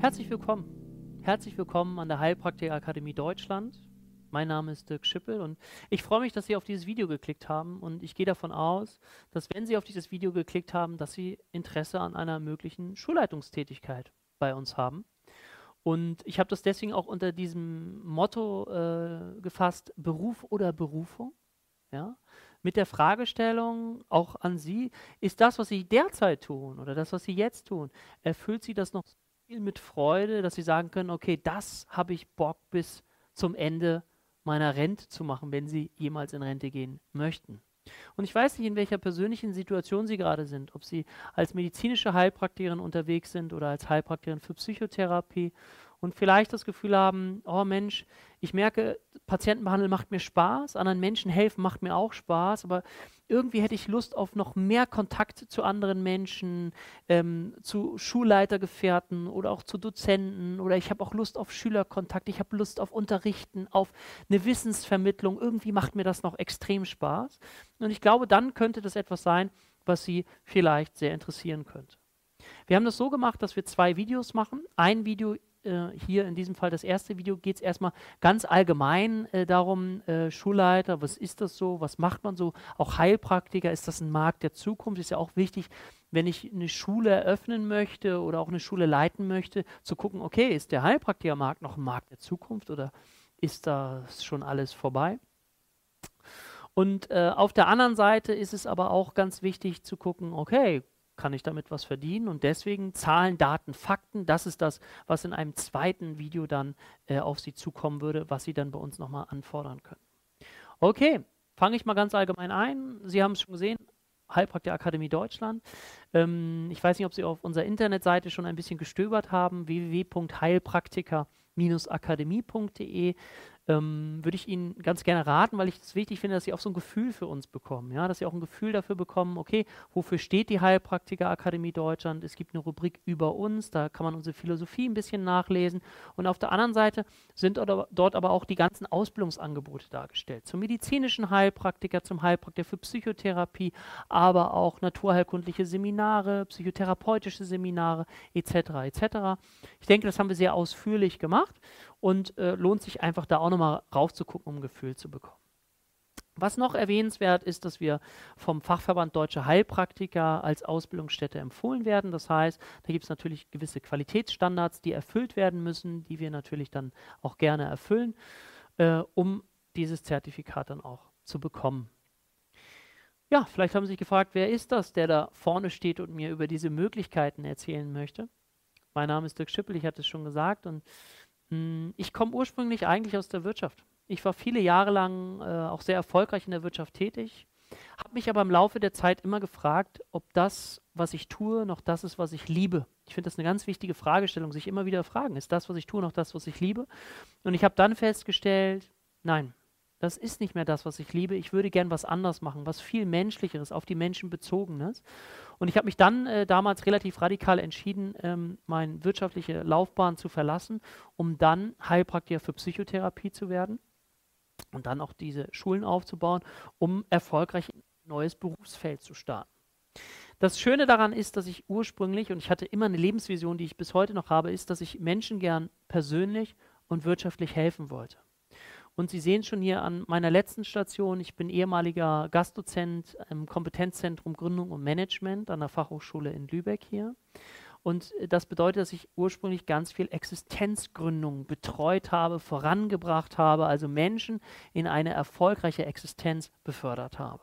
Herzlich willkommen. Herzlich willkommen an der Heilpraktikerakademie Deutschland. Mein Name ist Dirk Schippel und ich freue mich, dass Sie auf dieses Video geklickt haben und ich gehe davon aus, dass wenn Sie auf dieses Video geklickt haben, dass Sie Interesse an einer möglichen Schulleitungstätigkeit bei uns haben. Und ich habe das deswegen auch unter diesem Motto äh, gefasst, Beruf oder Berufung. Ja? Mit der Fragestellung auch an Sie, ist das, was Sie derzeit tun oder das, was Sie jetzt tun, erfüllt Sie das noch viel mit Freude, dass Sie sagen können, okay, das habe ich Bock bis zum Ende meiner Rente zu machen, wenn Sie jemals in Rente gehen möchten. Und ich weiß nicht, in welcher persönlichen Situation Sie gerade sind, ob Sie als medizinische Heilpraktikerin unterwegs sind oder als Heilpraktikerin für Psychotherapie und vielleicht das Gefühl haben, oh Mensch, ich merke, Patientenbehandeln macht mir Spaß, anderen Menschen helfen macht mir auch Spaß, aber irgendwie hätte ich Lust auf noch mehr Kontakt zu anderen Menschen, ähm, zu Schulleitergefährten oder auch zu Dozenten oder ich habe auch Lust auf Schülerkontakt, ich habe Lust auf Unterrichten, auf eine Wissensvermittlung. Irgendwie macht mir das noch extrem Spaß. Und ich glaube, dann könnte das etwas sein, was Sie vielleicht sehr interessieren könnte. Wir haben das so gemacht, dass wir zwei Videos machen. Ein Video äh, hier in diesem Fall das erste Video geht es erstmal ganz allgemein äh, darum, äh, Schulleiter, was ist das so, was macht man so, auch Heilpraktiker, ist das ein Markt der Zukunft, ist ja auch wichtig, wenn ich eine Schule eröffnen möchte oder auch eine Schule leiten möchte, zu gucken, okay, ist der Heilpraktikermarkt noch ein Markt der Zukunft oder ist das schon alles vorbei? Und äh, auf der anderen Seite ist es aber auch ganz wichtig zu gucken, okay, kann ich damit was verdienen. Und deswegen Zahlen, Daten, Fakten, das ist das, was in einem zweiten Video dann äh, auf Sie zukommen würde, was Sie dann bei uns nochmal anfordern können. Okay, fange ich mal ganz allgemein ein. Sie haben es schon gesehen, Heilpraktiker Akademie Deutschland. Ähm, ich weiß nicht, ob Sie auf unserer Internetseite schon ein bisschen gestöbert haben, www.heilpraktiker-akademie.de ähm, würde ich Ihnen ganz gerne raten, weil ich es wichtig finde, dass Sie auch so ein Gefühl für uns bekommen. Ja? Dass Sie auch ein Gefühl dafür bekommen, okay, wofür steht die Heilpraktikerakademie Deutschland? Es gibt eine Rubrik über uns, da kann man unsere Philosophie ein bisschen nachlesen. Und auf der anderen Seite sind dort aber auch die ganzen Ausbildungsangebote dargestellt. Zum medizinischen Heilpraktiker, zum Heilpraktiker für Psychotherapie, aber auch naturheilkundliche Seminare, psychotherapeutische Seminare etc. etc. Ich denke, das haben wir sehr ausführlich gemacht und äh, lohnt sich einfach da auch nochmal raufzugucken, um ein Gefühl zu bekommen. Was noch erwähnenswert ist, dass wir vom Fachverband Deutsche Heilpraktiker als Ausbildungsstätte empfohlen werden. Das heißt, da gibt es natürlich gewisse Qualitätsstandards, die erfüllt werden müssen, die wir natürlich dann auch gerne erfüllen, äh, um dieses Zertifikat dann auch zu bekommen. Ja, vielleicht haben Sie sich gefragt, wer ist das, der da vorne steht und mir über diese Möglichkeiten erzählen möchte. Mein Name ist Dirk Schippel, ich hatte es schon gesagt und ich komme ursprünglich eigentlich aus der Wirtschaft. Ich war viele Jahre lang äh, auch sehr erfolgreich in der Wirtschaft tätig, habe mich aber im Laufe der Zeit immer gefragt, ob das, was ich tue, noch das ist, was ich liebe. Ich finde das eine ganz wichtige Fragestellung, sich immer wieder fragen, ist das, was ich tue, noch das, was ich liebe? Und ich habe dann festgestellt, nein, das ist nicht mehr das, was ich liebe. Ich würde gern was anders machen, was viel menschlicheres, auf die Menschen bezogenes. Und ich habe mich dann äh, damals relativ radikal entschieden, ähm, meine wirtschaftliche Laufbahn zu verlassen, um dann Heilpraktiker für Psychotherapie zu werden und dann auch diese Schulen aufzubauen, um erfolgreich ein neues Berufsfeld zu starten. Das Schöne daran ist, dass ich ursprünglich, und ich hatte immer eine Lebensvision, die ich bis heute noch habe, ist, dass ich Menschen gern persönlich und wirtschaftlich helfen wollte. Und Sie sehen schon hier an meiner letzten Station, ich bin ehemaliger Gastdozent im Kompetenzzentrum Gründung und Management an der Fachhochschule in Lübeck hier. Und das bedeutet, dass ich ursprünglich ganz viel Existenzgründung betreut habe, vorangebracht habe, also Menschen in eine erfolgreiche Existenz befördert habe.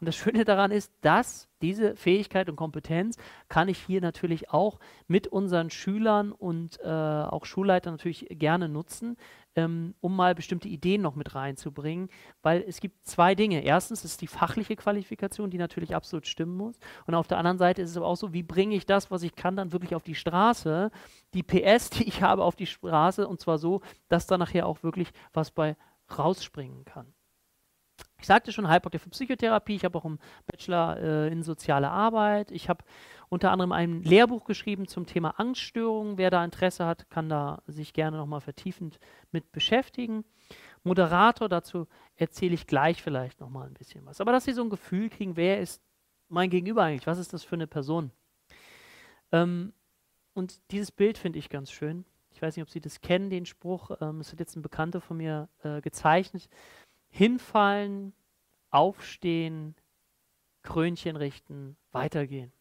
Und das Schöne daran ist, dass diese Fähigkeit und Kompetenz kann ich hier natürlich auch mit unseren Schülern und äh, auch Schulleitern natürlich gerne nutzen, ähm, um mal bestimmte Ideen noch mit reinzubringen, weil es gibt zwei Dinge. Erstens ist die fachliche Qualifikation, die natürlich absolut stimmen muss. Und auf der anderen Seite ist es aber auch so, wie bringe ich das, was ich kann, dann wirklich auf die Straße, die PS, die ich habe, auf die Straße und zwar so, dass da nachher auch wirklich was bei rausspringen kann. Ich sagte schon, Heilpraktiker für Psychotherapie. Ich habe auch einen Bachelor äh, in soziale Arbeit. Ich habe unter anderem ein Lehrbuch geschrieben zum Thema Angststörungen. Wer da Interesse hat, kann da sich gerne nochmal vertiefend mit beschäftigen. Moderator, dazu erzähle ich gleich vielleicht nochmal ein bisschen was. Aber dass Sie so ein Gefühl kriegen, wer ist mein Gegenüber eigentlich? Was ist das für eine Person? Ähm, und dieses Bild finde ich ganz schön. Ich weiß nicht, ob Sie das kennen, den Spruch. Ähm, es hat jetzt ein Bekannter von mir äh, gezeichnet. Hinfallen, aufstehen, Krönchen richten, weitergehen.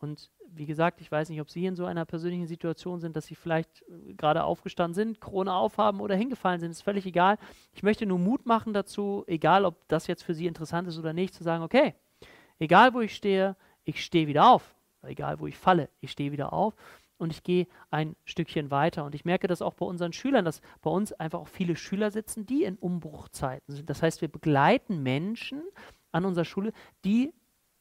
Und wie gesagt, ich weiß nicht, ob Sie in so einer persönlichen Situation sind, dass Sie vielleicht äh, gerade aufgestanden sind, Krone aufhaben oder hingefallen sind, ist völlig egal. Ich möchte nur Mut machen dazu, egal ob das jetzt für Sie interessant ist oder nicht, zu sagen, okay, egal wo ich stehe, ich stehe wieder auf. Egal wo ich falle, ich stehe wieder auf und ich gehe ein Stückchen weiter. Und ich merke das auch bei unseren Schülern, dass bei uns einfach auch viele Schüler sitzen, die in Umbruchzeiten sind. Das heißt, wir begleiten Menschen an unserer Schule, die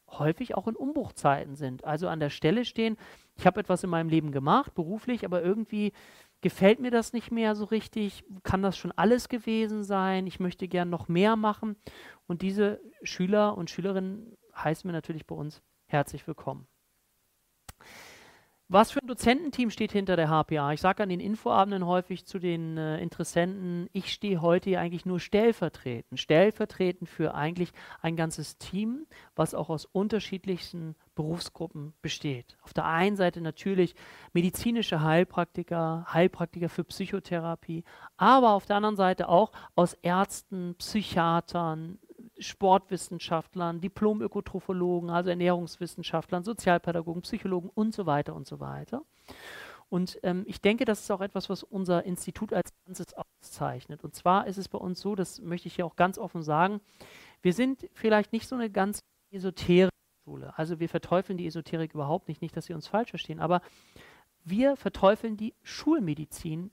häufig auch in Umbruchzeiten sind. Also an der Stelle stehen, ich habe etwas in meinem Leben gemacht, beruflich, aber irgendwie gefällt mir das nicht mehr so richtig, kann das schon alles gewesen sein, ich möchte gern noch mehr machen. Und diese Schüler und Schülerinnen heißen wir natürlich bei uns herzlich willkommen. Was für ein Dozententeam steht hinter der HPA? Ich sage an den Infoabenden häufig zu den äh, Interessenten, ich stehe heute hier eigentlich nur stellvertretend. Stellvertretend für eigentlich ein ganzes Team, was auch aus unterschiedlichsten Berufsgruppen besteht. Auf der einen Seite natürlich medizinische Heilpraktiker, Heilpraktiker für Psychotherapie, aber auf der anderen Seite auch aus Ärzten, Psychiatern, Sportwissenschaftlern, Diplom-Ökotrophologen, also Ernährungswissenschaftlern, Sozialpädagogen, Psychologen und so weiter und so weiter. Und ähm, ich denke, das ist auch etwas, was unser Institut als Ganzes auszeichnet. Und zwar ist es bei uns so, das möchte ich hier auch ganz offen sagen, wir sind vielleicht nicht so eine ganz esoterische Schule. Also wir verteufeln die Esoterik überhaupt nicht, nicht, dass Sie uns falsch verstehen, aber wir verteufeln die Schulmedizin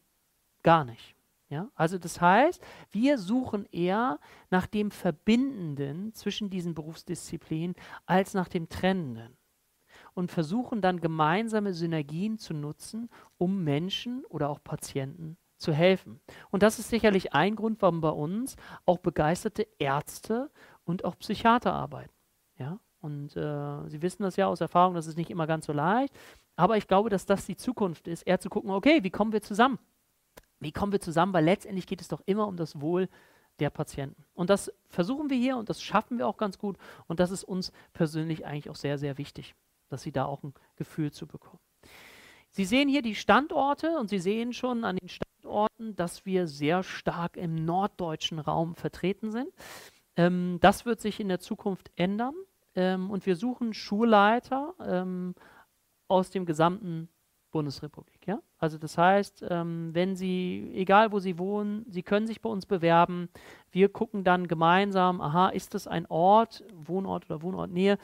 gar nicht. Ja? Also das heißt, wir suchen eher nach dem Verbindenden zwischen diesen Berufsdisziplinen als nach dem Trennenden und versuchen dann gemeinsame Synergien zu nutzen, um Menschen oder auch Patienten zu helfen. Und das ist sicherlich ein Grund, warum bei uns auch begeisterte Ärzte und auch Psychiater arbeiten. Ja? Und äh, Sie wissen das ja aus Erfahrung, das ist nicht immer ganz so leicht. Aber ich glaube, dass das die Zukunft ist, eher zu gucken, okay, wie kommen wir zusammen? Wie kommen wir zusammen? Weil letztendlich geht es doch immer um das Wohl der Patienten. Und das versuchen wir hier und das schaffen wir auch ganz gut. Und das ist uns persönlich eigentlich auch sehr, sehr wichtig, dass Sie da auch ein Gefühl zu bekommen. Sie sehen hier die Standorte und Sie sehen schon an den Standorten, dass wir sehr stark im norddeutschen Raum vertreten sind. Ähm, das wird sich in der Zukunft ändern ähm, und wir suchen Schulleiter ähm, aus dem gesamten Bundesrepublik. Ja? Also das heißt, ähm, wenn Sie, egal wo Sie wohnen, Sie können sich bei uns bewerben. Wir gucken dann gemeinsam, aha, ist das ein Ort, Wohnort oder Wohnortnähe,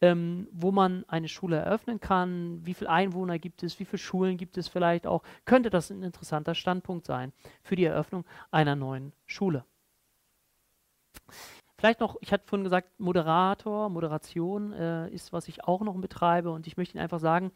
ähm, wo man eine Schule eröffnen kann, wie viele Einwohner gibt es, wie viele Schulen gibt es vielleicht auch, könnte das ein interessanter Standpunkt sein für die Eröffnung einer neuen Schule. Vielleicht noch, ich hatte vorhin gesagt, Moderator, Moderation äh, ist, was ich auch noch betreibe und ich möchte Ihnen einfach sagen,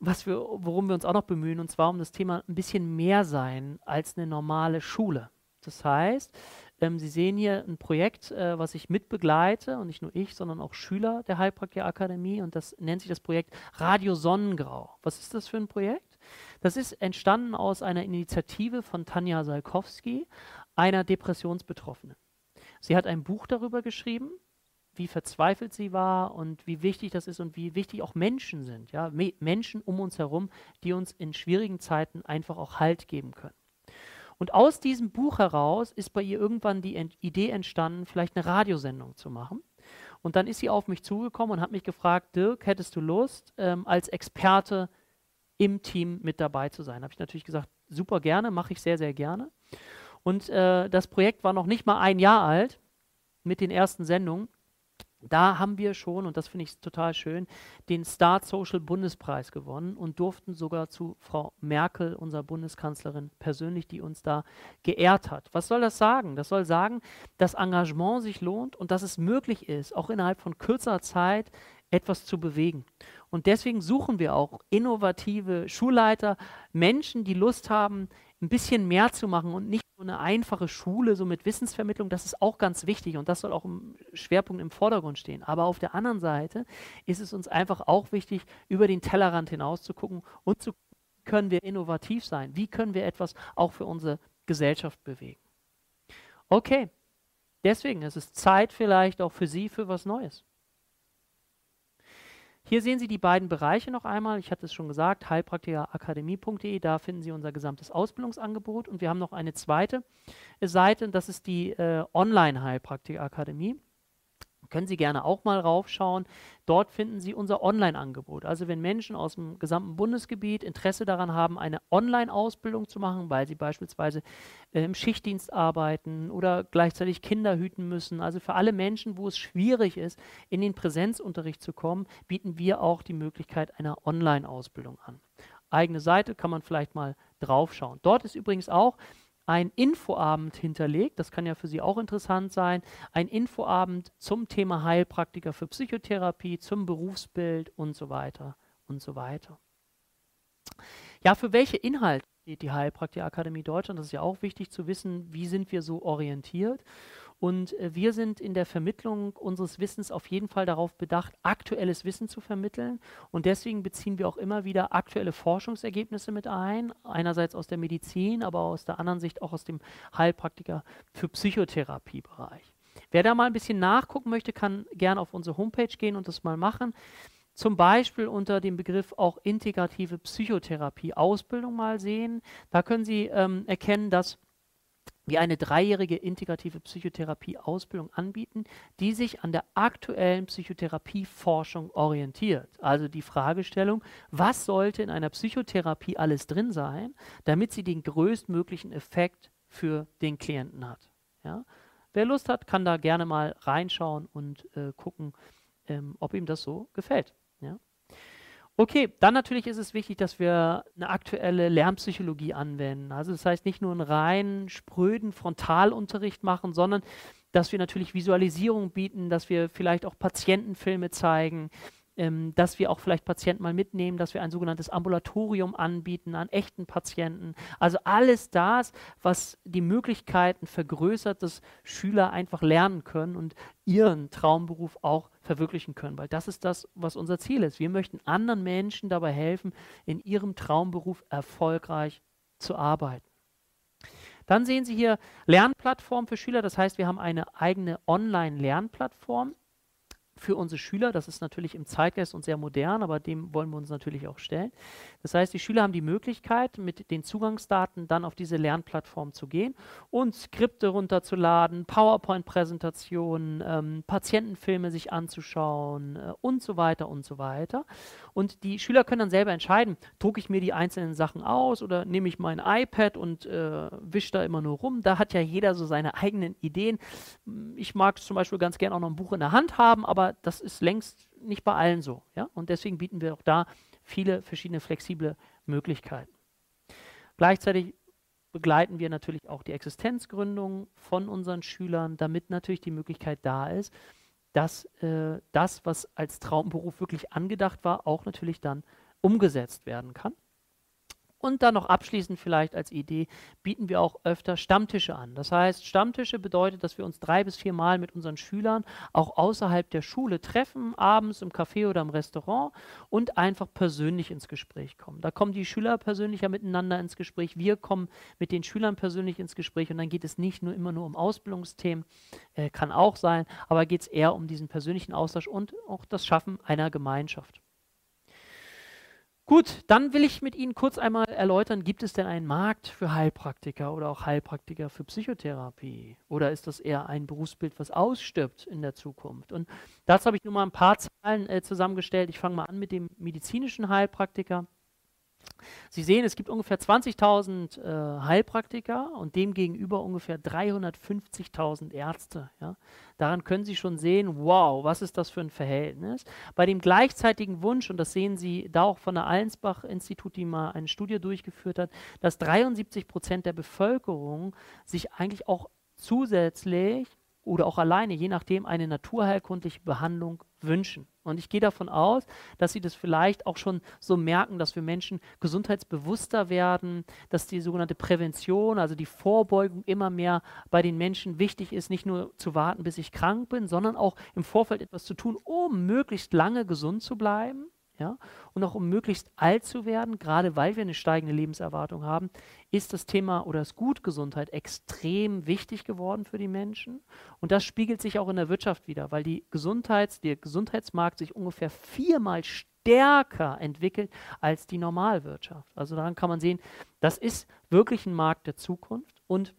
was wir, worum wir uns auch noch bemühen, und zwar um das Thema ein bisschen mehr sein als eine normale Schule. Das heißt, ähm, Sie sehen hier ein Projekt, äh, was ich mitbegleite, und nicht nur ich, sondern auch Schüler der Heilpraktiker Akademie, und das nennt sich das Projekt Radio Sonnengrau. Was ist das für ein Projekt? Das ist entstanden aus einer Initiative von Tanja Salkowski, einer Depressionsbetroffenen. Sie hat ein Buch darüber geschrieben, wie verzweifelt sie war und wie wichtig das ist und wie wichtig auch Menschen sind. Ja? Me Menschen um uns herum, die uns in schwierigen Zeiten einfach auch Halt geben können. Und aus diesem Buch heraus ist bei ihr irgendwann die Ent Idee entstanden, vielleicht eine Radiosendung zu machen. Und dann ist sie auf mich zugekommen und hat mich gefragt, Dirk, hättest du Lust, ähm, als Experte im Team mit dabei zu sein? Habe ich natürlich gesagt, super gerne, mache ich sehr, sehr gerne. Und äh, das Projekt war noch nicht mal ein Jahr alt mit den ersten Sendungen. Da haben wir schon, und das finde ich total schön, den Start Social Bundespreis gewonnen und durften sogar zu Frau Merkel, unserer Bundeskanzlerin, persönlich, die uns da geehrt hat. Was soll das sagen? Das soll sagen, dass Engagement sich lohnt und dass es möglich ist, auch innerhalb von kürzerer Zeit etwas zu bewegen. Und deswegen suchen wir auch innovative Schulleiter, Menschen, die Lust haben, ein bisschen mehr zu machen und nicht so eine einfache Schule, so mit Wissensvermittlung, das ist auch ganz wichtig und das soll auch im Schwerpunkt im Vordergrund stehen. Aber auf der anderen Seite ist es uns einfach auch wichtig, über den Tellerrand hinaus zu gucken und zu können wir innovativ sein? Wie können wir etwas auch für unsere Gesellschaft bewegen? Okay, deswegen ist es Zeit vielleicht auch für Sie für was Neues. Hier sehen Sie die beiden Bereiche noch einmal. Ich hatte es schon gesagt, heilpraktikerakademie.de, da finden Sie unser gesamtes Ausbildungsangebot. Und wir haben noch eine zweite Seite, das ist die äh, Online-Heilpraktikerakademie können Sie gerne auch mal raufschauen. Dort finden Sie unser Online-Angebot. Also wenn Menschen aus dem gesamten Bundesgebiet Interesse daran haben, eine Online-Ausbildung zu machen, weil sie beispielsweise äh, im Schichtdienst arbeiten oder gleichzeitig Kinder hüten müssen, also für alle Menschen, wo es schwierig ist, in den Präsenzunterricht zu kommen, bieten wir auch die Möglichkeit einer Online-Ausbildung an. Eigene Seite kann man vielleicht mal draufschauen. Dort ist übrigens auch ein Infoabend hinterlegt. Das kann ja für Sie auch interessant sein. Ein Infoabend zum Thema Heilpraktiker für Psychotherapie, zum Berufsbild und so weiter und so weiter. Ja, für welche Inhalte steht die Heilpraktiker-Akademie Deutschland? Das ist ja auch wichtig zu wissen, wie sind wir so orientiert. Und äh, wir sind in der Vermittlung unseres Wissens auf jeden Fall darauf bedacht, aktuelles Wissen zu vermitteln. Und deswegen beziehen wir auch immer wieder aktuelle Forschungsergebnisse mit ein. Einerseits aus der Medizin, aber aus der anderen Sicht auch aus dem Heilpraktiker für Psychotherapiebereich. Wer da mal ein bisschen nachgucken möchte, kann gerne auf unsere Homepage gehen und das mal machen. Zum Beispiel unter dem Begriff auch integrative Psychotherapie Ausbildung mal sehen. Da können Sie ähm, erkennen, dass wir eine dreijährige integrative Psychotherapie-Ausbildung anbieten, die sich an der aktuellen Psychotherapieforschung orientiert. Also die Fragestellung, was sollte in einer Psychotherapie alles drin sein, damit sie den größtmöglichen Effekt für den Klienten hat. Ja? Wer Lust hat, kann da gerne mal reinschauen und äh, gucken, ähm, ob ihm das so gefällt. Okay, dann natürlich ist es wichtig, dass wir eine aktuelle Lernpsychologie anwenden. Also das heißt nicht nur einen rein spröden Frontalunterricht machen, sondern dass wir natürlich Visualisierung bieten, dass wir vielleicht auch Patientenfilme zeigen, ähm, dass wir auch vielleicht Patienten mal mitnehmen, dass wir ein sogenanntes Ambulatorium anbieten an echten Patienten. Also alles das, was die Möglichkeiten vergrößert, dass Schüler einfach lernen können und ihren Traumberuf auch verwirklichen können, weil das ist das, was unser Ziel ist. Wir möchten anderen Menschen dabei helfen, in ihrem Traumberuf erfolgreich zu arbeiten. Dann sehen Sie hier Lernplattform für Schüler. Das heißt, wir haben eine eigene Online-Lernplattform für unsere Schüler. Das ist natürlich im Zeitgeist und sehr modern, aber dem wollen wir uns natürlich auch stellen. Das heißt, die Schüler haben die Möglichkeit, mit den Zugangsdaten dann auf diese Lernplattform zu gehen und Skripte runterzuladen, PowerPoint-Präsentationen, ähm, Patientenfilme sich anzuschauen äh, und so weiter und so weiter. Und die Schüler können dann selber entscheiden, drucke ich mir die einzelnen Sachen aus oder nehme ich mein iPad und äh, wische da immer nur rum. Da hat ja jeder so seine eigenen Ideen. Ich mag zum Beispiel ganz gerne auch noch ein Buch in der Hand haben, aber das ist längst nicht bei allen so. Ja? Und deswegen bieten wir auch da viele verschiedene flexible Möglichkeiten. Gleichzeitig begleiten wir natürlich auch die Existenzgründung von unseren Schülern, damit natürlich die Möglichkeit da ist, dass äh, das, was als Traumberuf wirklich angedacht war, auch natürlich dann umgesetzt werden kann. Und dann noch abschließend vielleicht als Idee bieten wir auch öfter Stammtische an. Das heißt, Stammtische bedeutet, dass wir uns drei bis vier Mal mit unseren Schülern auch außerhalb der Schule treffen, abends im Café oder im Restaurant und einfach persönlich ins Gespräch kommen. Da kommen die Schüler persönlicher miteinander ins Gespräch, wir kommen mit den Schülern persönlich ins Gespräch und dann geht es nicht nur immer nur um Ausbildungsthemen, äh, kann auch sein, aber geht es eher um diesen persönlichen Austausch und auch das Schaffen einer Gemeinschaft. Gut, dann will ich mit Ihnen kurz einmal erläutern, gibt es denn einen Markt für Heilpraktiker oder auch Heilpraktiker für Psychotherapie? Oder ist das eher ein Berufsbild, was ausstirbt in der Zukunft? Und dazu habe ich nur mal ein paar Zahlen äh, zusammengestellt. Ich fange mal an mit dem medizinischen Heilpraktiker. Sie sehen, es gibt ungefähr 20.000 äh, Heilpraktiker und demgegenüber ungefähr 350.000 Ärzte. Ja. Daran können Sie schon sehen, wow, was ist das für ein Verhältnis. Bei dem gleichzeitigen Wunsch, und das sehen Sie da auch von der Allensbach-Institut, die mal eine Studie durchgeführt hat, dass 73 Prozent der Bevölkerung sich eigentlich auch zusätzlich oder auch alleine, je nachdem, eine naturheilkundliche Behandlung wünschen. Und ich gehe davon aus, dass sie das vielleicht auch schon so merken, dass wir Menschen gesundheitsbewusster werden, dass die sogenannte Prävention, also die Vorbeugung immer mehr bei den Menschen wichtig ist, nicht nur zu warten, bis ich krank bin, sondern auch im Vorfeld etwas zu tun, um möglichst lange gesund zu bleiben. Ja, und auch um möglichst alt zu werden, gerade weil wir eine steigende Lebenserwartung haben, ist das Thema oder das Gut Gesundheit extrem wichtig geworden für die Menschen. Und das spiegelt sich auch in der Wirtschaft wieder, weil die Gesundheits-, der Gesundheitsmarkt sich ungefähr viermal stärker entwickelt als die Normalwirtschaft. Also daran kann man sehen, das ist wirklich ein Markt der Zukunft und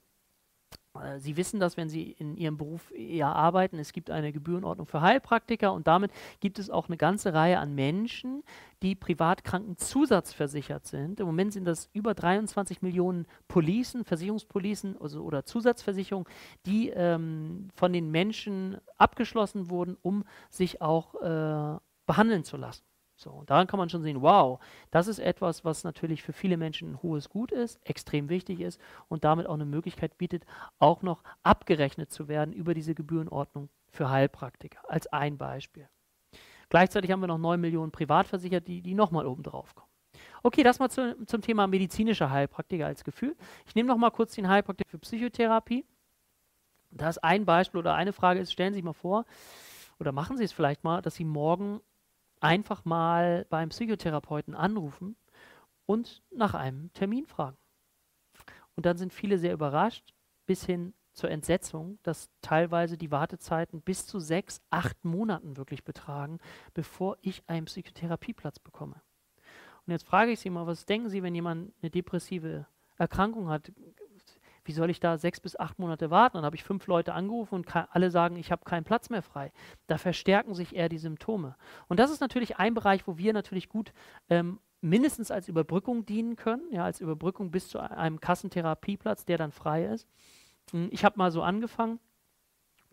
Sie wissen das, wenn Sie in Ihrem Beruf eher arbeiten. Es gibt eine Gebührenordnung für Heilpraktiker und damit gibt es auch eine ganze Reihe an Menschen, die privatkrankenzusatzversichert sind. Im Moment sind das über 23 Millionen Policen, Versicherungspolicen also, oder Zusatzversicherungen, die ähm, von den Menschen abgeschlossen wurden, um sich auch äh, behandeln zu lassen. So, und daran kann man schon sehen, wow, das ist etwas, was natürlich für viele Menschen ein hohes Gut ist, extrem wichtig ist und damit auch eine Möglichkeit bietet, auch noch abgerechnet zu werden über diese Gebührenordnung für Heilpraktiker, als ein Beispiel. Gleichzeitig haben wir noch 9 Millionen Privatversicherte, die, die nochmal oben drauf kommen. Okay, das mal zu, zum Thema medizinischer Heilpraktiker als Gefühl. Ich nehme noch mal kurz den Heilpraktiker für Psychotherapie. Da ist ein Beispiel oder eine Frage ist, stellen Sie sich mal vor, oder machen Sie es vielleicht mal, dass Sie morgen einfach mal beim Psychotherapeuten anrufen und nach einem Termin fragen. Und dann sind viele sehr überrascht, bis hin zur Entsetzung, dass teilweise die Wartezeiten bis zu sechs, acht Monaten wirklich betragen, bevor ich einen Psychotherapieplatz bekomme. Und jetzt frage ich Sie mal, was denken Sie, wenn jemand eine depressive Erkrankung hat? Wie soll ich da sechs bis acht Monate warten? Dann habe ich fünf Leute angerufen und alle sagen, ich habe keinen Platz mehr frei. Da verstärken sich eher die Symptome. Und das ist natürlich ein Bereich, wo wir natürlich gut ähm, mindestens als Überbrückung dienen können, ja, als Überbrückung bis zu einem Kassentherapieplatz, der dann frei ist. Hm, ich habe mal so angefangen,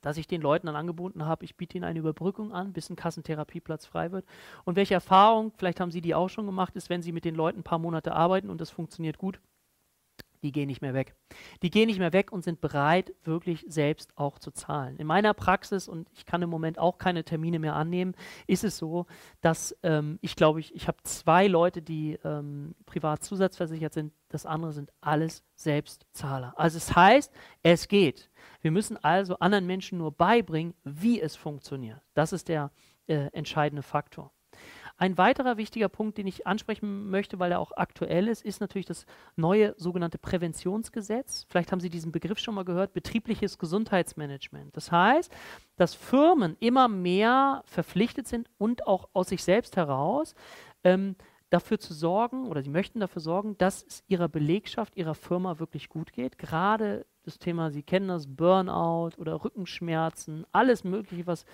dass ich den Leuten dann angeboten habe, ich biete ihnen eine Überbrückung an, bis ein Kassentherapieplatz frei wird. Und welche Erfahrung, vielleicht haben Sie die auch schon gemacht, ist, wenn Sie mit den Leuten ein paar Monate arbeiten und das funktioniert gut, die gehen nicht mehr weg. Die gehen nicht mehr weg und sind bereit, wirklich selbst auch zu zahlen. In meiner Praxis, und ich kann im Moment auch keine Termine mehr annehmen, ist es so, dass ähm, ich glaube, ich, ich habe zwei Leute, die ähm, privat zusatzversichert sind. Das andere sind alles Selbstzahler. Also es heißt, es geht. Wir müssen also anderen Menschen nur beibringen, wie es funktioniert. Das ist der äh, entscheidende Faktor. Ein weiterer wichtiger Punkt, den ich ansprechen möchte, weil er auch aktuell ist, ist natürlich das neue sogenannte Präventionsgesetz. Vielleicht haben Sie diesen Begriff schon mal gehört, betriebliches Gesundheitsmanagement. Das heißt, dass Firmen immer mehr verpflichtet sind und auch aus sich selbst heraus ähm, dafür zu sorgen oder sie möchten dafür sorgen, dass es ihrer Belegschaft, ihrer Firma wirklich gut geht. Gerade das Thema, Sie kennen das, Burnout oder Rückenschmerzen, alles Mögliche, was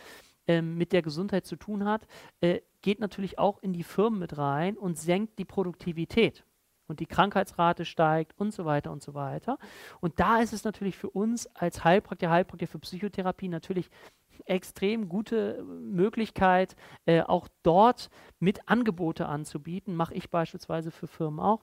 ähm, mit der Gesundheit zu tun hat, äh, geht natürlich auch in die Firmen mit rein und senkt die Produktivität. Und die Krankheitsrate steigt und so weiter und so weiter. Und da ist es natürlich für uns als Heilpraktiker, Heilpraktiker für Psychotherapie natürlich extrem gute Möglichkeit, äh, auch dort mit Angebote anzubieten. Mache ich beispielsweise für Firmen auch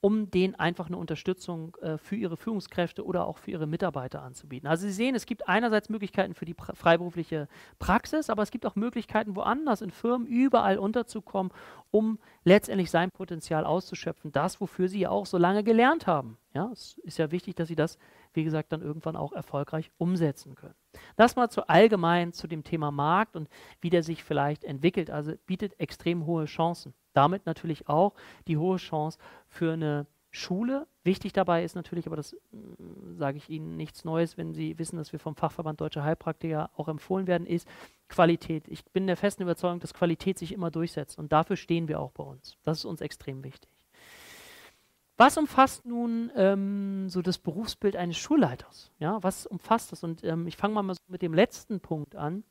um denen einfach eine Unterstützung äh, für ihre Führungskräfte oder auch für ihre Mitarbeiter anzubieten. Also Sie sehen, es gibt einerseits Möglichkeiten für die pra freiberufliche Praxis, aber es gibt auch Möglichkeiten woanders in Firmen überall unterzukommen, um letztendlich sein Potenzial auszuschöpfen, das, wofür Sie ja auch so lange gelernt haben. Ja, es ist ja wichtig, dass Sie das, wie gesagt, dann irgendwann auch erfolgreich umsetzen können. Das mal zu allgemein zu dem Thema Markt und wie der sich vielleicht entwickelt. Also bietet extrem hohe Chancen damit natürlich auch die hohe Chance für eine Schule. Wichtig dabei ist natürlich, aber das mm, sage ich Ihnen nichts Neues, wenn Sie wissen, dass wir vom Fachverband Deutsche Heilpraktiker auch empfohlen werden, ist Qualität. Ich bin der festen Überzeugung, dass Qualität sich immer durchsetzt und dafür stehen wir auch bei uns. Das ist uns extrem wichtig. Was umfasst nun ähm, so das Berufsbild eines Schulleiters? Ja, was umfasst das? Und ähm, ich fange mal so mit dem letzten Punkt an.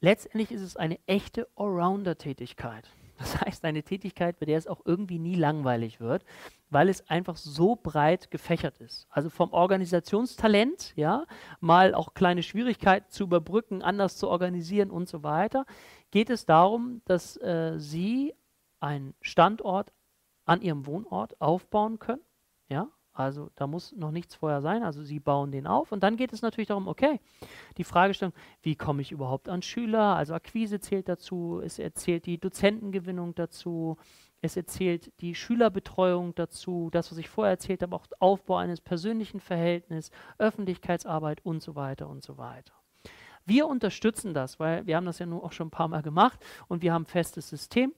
Letztendlich ist es eine echte Allrounder-Tätigkeit. Das heißt, eine Tätigkeit, bei der es auch irgendwie nie langweilig wird, weil es einfach so breit gefächert ist. Also vom Organisationstalent, ja, mal auch kleine Schwierigkeiten zu überbrücken, anders zu organisieren und so weiter, geht es darum, dass äh, Sie einen Standort an Ihrem Wohnort aufbauen können, ja, also da muss noch nichts vorher sein. Also sie bauen den auf und dann geht es natürlich darum, okay, die Fragestellung, wie komme ich überhaupt an Schüler? Also Akquise zählt dazu, es erzählt die Dozentengewinnung dazu, es erzählt die Schülerbetreuung dazu, das, was ich vorher erzählt habe, auch Aufbau eines persönlichen Verhältnisses, Öffentlichkeitsarbeit und so weiter und so weiter. Wir unterstützen das, weil wir haben das ja nun auch schon ein paar Mal gemacht und wir haben ein festes System.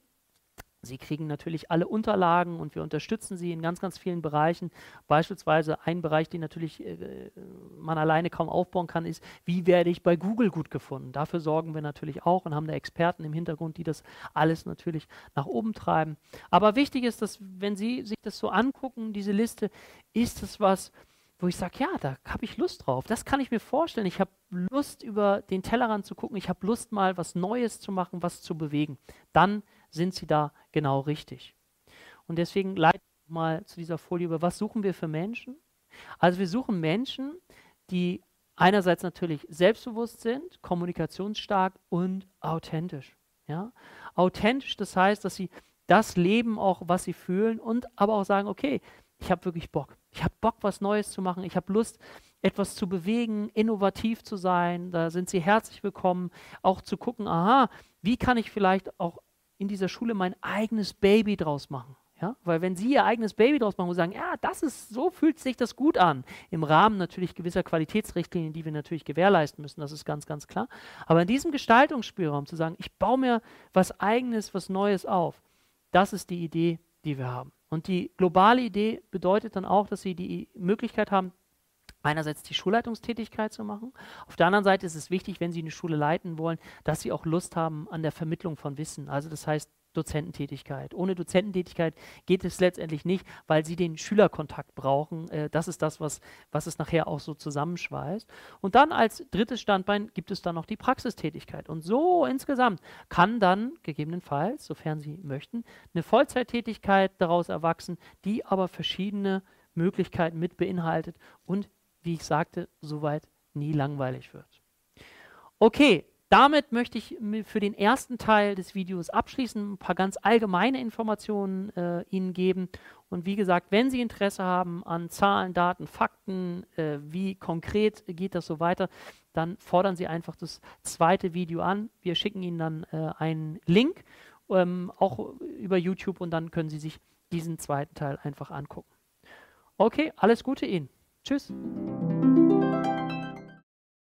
Sie kriegen natürlich alle Unterlagen und wir unterstützen Sie in ganz, ganz vielen Bereichen. Beispielsweise ein Bereich, den natürlich äh, man alleine kaum aufbauen kann, ist, wie werde ich bei Google gut gefunden? Dafür sorgen wir natürlich auch und haben da Experten im Hintergrund, die das alles natürlich nach oben treiben. Aber wichtig ist, dass wenn Sie sich das so angucken, diese Liste, ist es was, wo ich sage, ja, da habe ich Lust drauf. Das kann ich mir vorstellen. Ich habe Lust, über den Tellerrand zu gucken. Ich habe Lust, mal was Neues zu machen, was zu bewegen. Dann sind sie da genau richtig. Und deswegen leite ich mal zu dieser Folie über, was suchen wir für Menschen? Also wir suchen Menschen, die einerseits natürlich selbstbewusst sind, kommunikationsstark und authentisch. Ja? Authentisch, das heißt, dass sie das leben auch, was sie fühlen und aber auch sagen, okay, ich habe wirklich Bock. Ich habe Bock, was Neues zu machen. Ich habe Lust, etwas zu bewegen, innovativ zu sein. Da sind sie herzlich willkommen, auch zu gucken, aha, wie kann ich vielleicht auch in dieser Schule mein eigenes Baby draus machen. Ja? Weil wenn Sie Ihr eigenes Baby draus machen und sagen, ja, das ist, so fühlt sich das gut an, im Rahmen natürlich gewisser Qualitätsrichtlinien, die wir natürlich gewährleisten müssen, das ist ganz, ganz klar. Aber in diesem Gestaltungsspielraum zu sagen, ich baue mir was eigenes, was Neues auf, das ist die Idee, die wir haben. Und die globale Idee bedeutet dann auch, dass Sie die Möglichkeit haben, einerseits die Schulleitungstätigkeit zu machen. Auf der anderen Seite ist es wichtig, wenn Sie eine Schule leiten wollen, dass Sie auch Lust haben an der Vermittlung von Wissen. Also das heißt Dozententätigkeit. Ohne Dozententätigkeit geht es letztendlich nicht, weil Sie den Schülerkontakt brauchen. Äh, das ist das, was, was es nachher auch so zusammenschweißt. Und dann als drittes Standbein gibt es dann noch die Praxistätigkeit. Und so insgesamt kann dann gegebenenfalls, sofern Sie möchten, eine Vollzeittätigkeit daraus erwachsen, die aber verschiedene Möglichkeiten mit beinhaltet und wie ich sagte, soweit nie langweilig wird. Okay, damit möchte ich für den ersten Teil des Videos abschließen, ein paar ganz allgemeine Informationen äh, Ihnen geben. Und wie gesagt, wenn Sie Interesse haben an Zahlen, Daten, Fakten, äh, wie konkret geht das so weiter, dann fordern Sie einfach das zweite Video an. Wir schicken Ihnen dann äh, einen Link, ähm, auch über YouTube, und dann können Sie sich diesen zweiten Teil einfach angucken. Okay, alles Gute Ihnen. Tschüss.